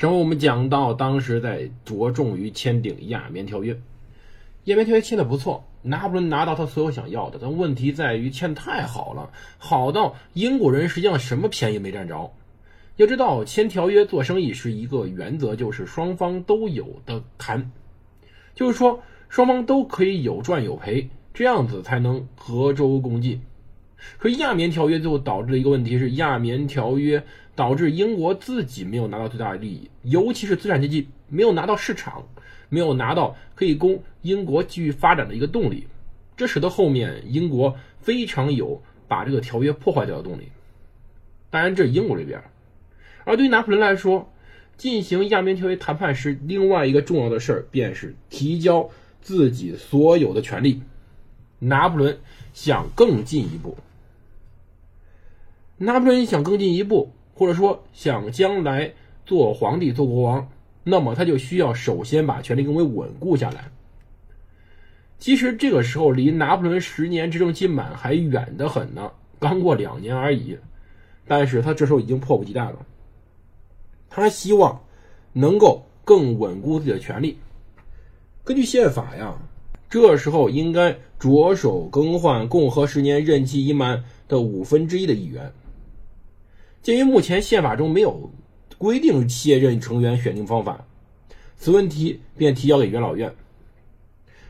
上回我们讲到，当时在着重于签订亚棉条约。亚棉条约签的不错，拿破仑拿到他所有想要的，但问题在于签太好了，好到英国人实际上什么便宜没占着。要知道，签条约做生意是一个原则，就是双方都有的谈，就是说双方都可以有赚有赔，这样子才能合舟共济。可亚棉条约最后导致的一个问题是，亚棉条约导致英国自己没有拿到最大的利益，尤其是资产阶级没有拿到市场。没有拿到可以供英国继续发展的一个动力，这使得后面英国非常有把这个条约破坏掉的动力。当然，这是英国这边。而对于拿破仑来说，进行亚棉条约谈判时，另外一个重要的事儿便是提交自己所有的权利。拿破仑想更进一步，拿破仑想更进一步，或者说想将来做皇帝、做国王。那么他就需要首先把权力更为稳固下来。其实这个时候离拿破仑十年执政期满还远得很呢，刚过两年而已。但是他这时候已经迫不及待了，他希望能够更稳固自己的权力。根据宪法呀，这时候应该着手更换共和十年任期已满的五分之一的议员。鉴于目前宪法中没有。规定卸任成员选定方法，此问题便提交给元老院。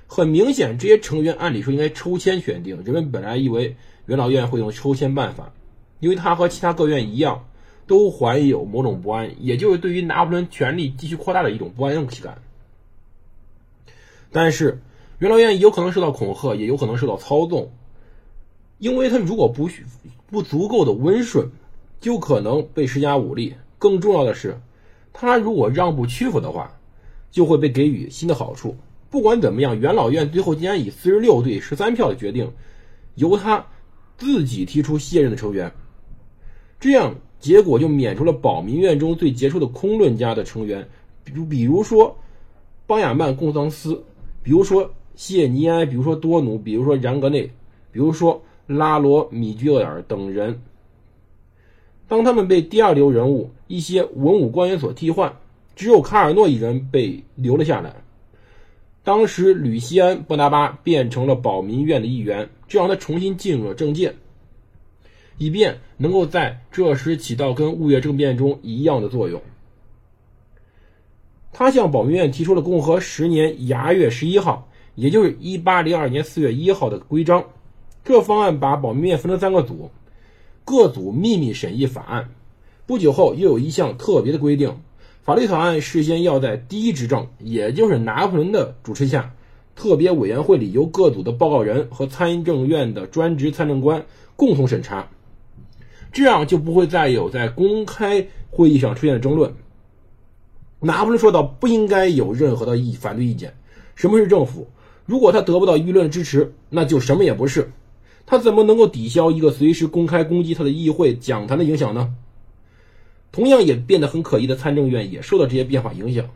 很明显，这些成员按理说应该抽签选定。人们本来以为元老院会用抽签办法，因为他和其他各院一样，都怀有某种不安，也就是对于拿破仑权力继续扩大的一种不安全感。但是，元老院有可能受到恐吓，也有可能受到操纵，因为他如果不不足够的温顺，就可能被施加武力。更重要的是，他如果让步屈服的话，就会被给予新的好处。不管怎么样，元老院最后竟然以四十六对十三票的决定，由他自己提出卸任的成员，这样结果就免除了保民院中最杰出的空论家的成员，比如比如说邦雅曼·贡桑斯，比如说谢尼埃，比如说多努，比如说然格内，比如说拉罗米居厄尔等人。当他们被第二流人物、一些文武官员所替换，只有卡尔诺一人被留了下来。当时，吕西安·布达巴变成了保民院的一员，这让他重新进入了政界，以便能够在这时起到跟雾月政变中一样的作用。他向保民院提出了共和十年牙月十一号，也就是一八零二年四月一号的规章。这方案把保民院分成三个组。各组秘密审议法案，不久后又有一项特别的规定：法律草案事先要在第一执政，也就是拿破仑的主持下，特别委员会里由各组的报告人和参政院的专职参政官共同审查，这样就不会再有在公开会议上出现的争论。拿破仑说道：“不应该有任何的意反对意见。什么是政府？如果他得不到舆论支持，那就什么也不是。”他怎么能够抵消一个随时公开攻击他的议会讲坛的影响呢？同样也变得很可疑的参政院也受到这些变化影响，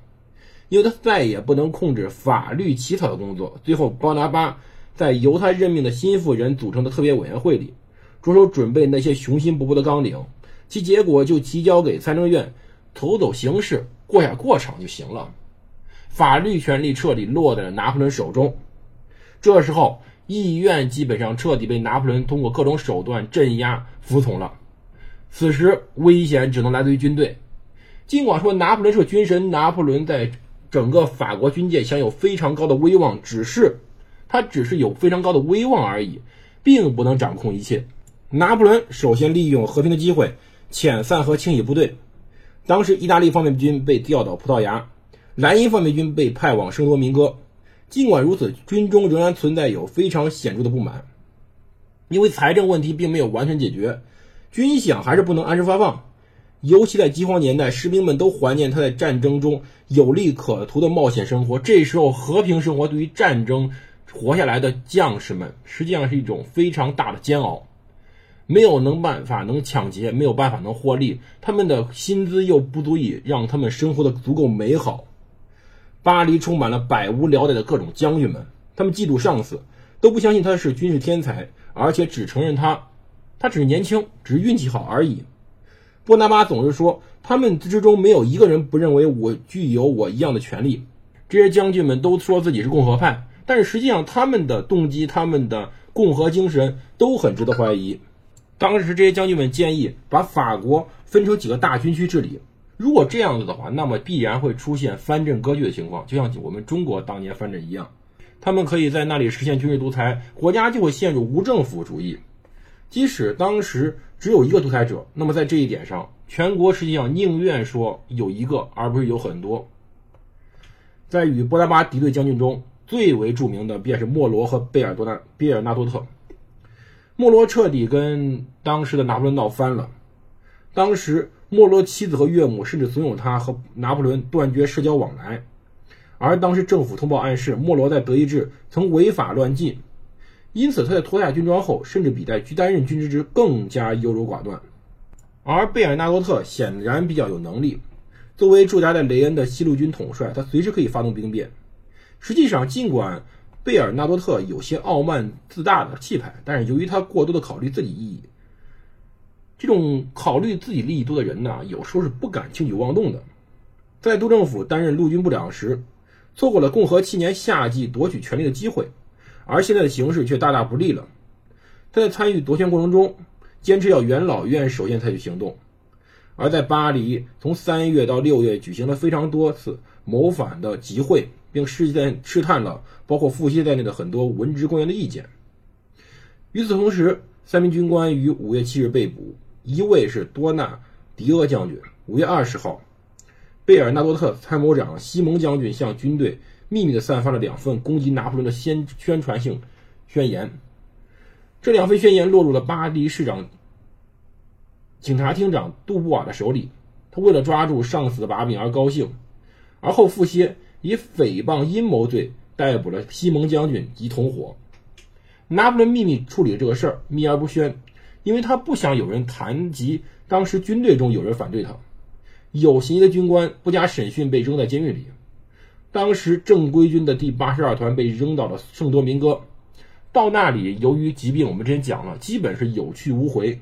因为他再也不能控制法律起草的工作。最后，包拿巴在由他任命的心腹人组成的特别委员会里，着手准备那些雄心勃勃的纲领，其结果就提交给参政院，走走形式，过下过场就行了。法律权力彻底落在了拿破仑手中。这时候。意愿基本上彻底被拿破仑通过各种手段镇压、服从了。此时，危险只能来自于军队。尽管说拿破仑是个军神，拿破仑在整个法国军界享有非常高的威望，只是他只是有非常高的威望而已，并不能掌控一切。拿破仑首先利用和平的机会遣散和清洗部队。当时，意大利方面军被调到葡萄牙，莱茵方面军被派往圣多明哥。尽管如此，军中仍然存在有非常显著的不满，因为财政问题并没有完全解决，军饷还是不能按时发放。尤其在饥荒年代，士兵们都怀念他在战争中有利可图的冒险生活。这时候，和平生活对于战争活下来的将士们，实际上是一种非常大的煎熬。没有能办法能抢劫，没有办法能获利，他们的薪资又不足以让他们生活的足够美好。巴黎充满了百无聊赖的各种将军们，他们嫉妒上司，都不相信他是军事天才，而且只承认他，他只是年轻，只是运气好而已。波拿巴总是说，他们之中没有一个人不认为我具有我一样的权利。这些将军们都说自己是共和派，但是实际上他们的动机、他们的共和精神都很值得怀疑。当时这些将军们建议把法国分成几个大军区治理。如果这样子的话，那么必然会出现藩镇割据的情况，就像我们中国当年藩镇一样。他们可以在那里实现军事独裁，国家就会陷入无政府主义。即使当时。只有一个独裁者，那么在这一点上，全国实际上宁愿说有一个，而不是有很多。在与波拿巴敌对将军中，最为著名的便是莫罗和贝尔多纳贝尔纳多特。莫罗彻底跟当时的拿破仑闹翻了。当时莫罗妻子和岳母甚至怂恿他和拿破仑断绝社交往来，而当时政府通报暗示，莫罗在德意志曾违法乱纪。因此，他在脱下军装后，甚至比在担任军职时更加优柔寡断。而贝尔纳多特显然比较有能力，作为驻扎在雷恩的西路军统帅，他随时可以发动兵变。实际上，尽管贝尔纳多特有些傲慢自大的气派，但是由于他过多的考虑自己利益，这种考虑自己利益多的人呢，有时候是不敢轻举妄动的。在督政府担任陆军部长时，错过了共和七年夏季夺取权力的机会。而现在的形势却大大不利了。他在参与夺权过程中，坚持要元老院首先采取行动；而在巴黎，从三月到六月举行了非常多次谋反的集会，并试探试探了包括傅歇在内的很多文职官员的意见。与此同时，三名军官于五月七日被捕，一位是多纳迪厄将军。五月二十号，贝尔纳多特参谋长西蒙将军向军队。秘密地散发了两份攻击拿破仑的宣宣传性宣言，这两份宣言落入了巴黎市长警察厅长杜布瓦的手里。他为了抓住上司的把柄而高兴，而后傅歇以诽谤阴谋罪逮捕了西蒙将军及同伙。拿破仑秘密处理这个事儿，秘而不宣，因为他不想有人谈及当时军队中有人反对他，有嫌疑的军官不加审讯被扔在监狱里。当时正规军的第八十二团被扔到了圣多明哥，到那里由于疾病，我们之前讲了，基本是有去无回。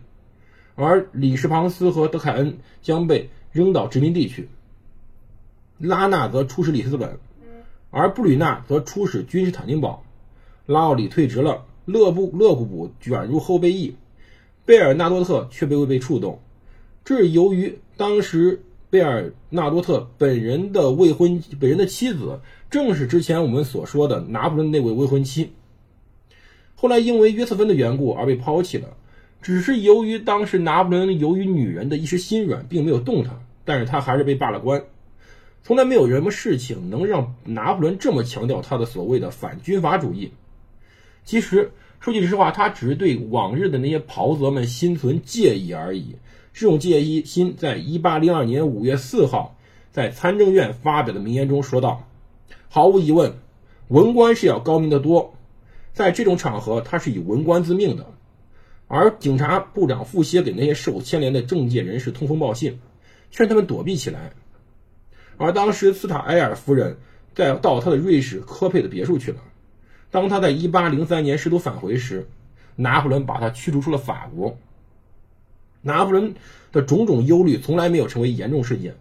而李士庞斯和德凯恩将被扔到殖民地去，拉纳则出使里斯本，而布吕纳则出使君士坦丁堡。拉奥里退职了，勒布勒布卜卷入后备役，贝尔纳多特却未被触动。这是由于当时。贝尔纳多特本人的未婚本人的妻子，正是之前我们所说的拿破仑那位未婚妻。后来因为约瑟芬的缘故而被抛弃了，只是由于当时拿破仑由于女人的一时心软，并没有动他，但是他还是被罢了官。从来没有什么事情能让拿破仑这么强调他的所谓的反军阀主义。其实说句实话，他只是对往日的那些袍泽们心存介意而已。这种介意心，在一八零二年五月四号在参政院发表的名言中说道：“毫无疑问，文官是要高明得多，在这种场合，他是以文官自命的。”而警察部长傅歇给那些受牵连的政界人士通风报信，劝他们躲避起来。而当时斯塔埃尔夫人在到他的瑞士科佩的别墅去了。当他在一八零三年试图返回时，拿破仑把他驱逐出了法国。拿破仑的种种忧虑从来没有成为严重事件，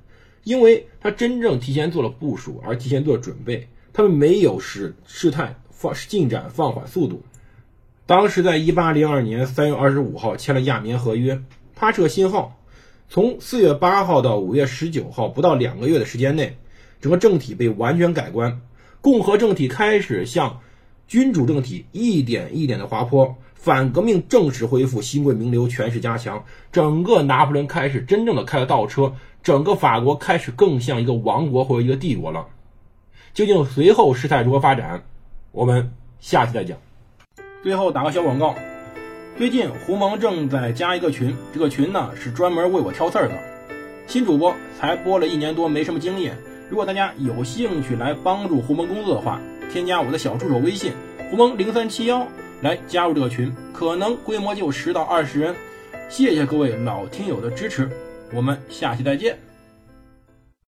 因为他真正提前做了部署，而提前做了准备。他们没有使事态放进展放缓速度。当时在1802年3月25号签了亚眠合约，帕彻新号。从4月8号到5月19号，不到两个月的时间内，整个政体被完全改观，共和政体开始向君主政体一点一点的滑坡。反革命正式恢复，新贵名流权势加强，整个拿破仑开始真正的开了倒车，整个法国开始更像一个王国或者一个帝国了。究竟随后事态如何发展，我们下期再讲。最后打个小广告，最近胡蒙正在加一个群，这个群呢是专门为我挑刺儿的。新主播才播了一年多，没什么经验。如果大家有兴趣来帮助胡蒙工作的话，添加我的小助手微信胡蒙零三七幺来加入这个群，可能规模就十到二十人。谢谢各位老听友的支持，我们下期再见。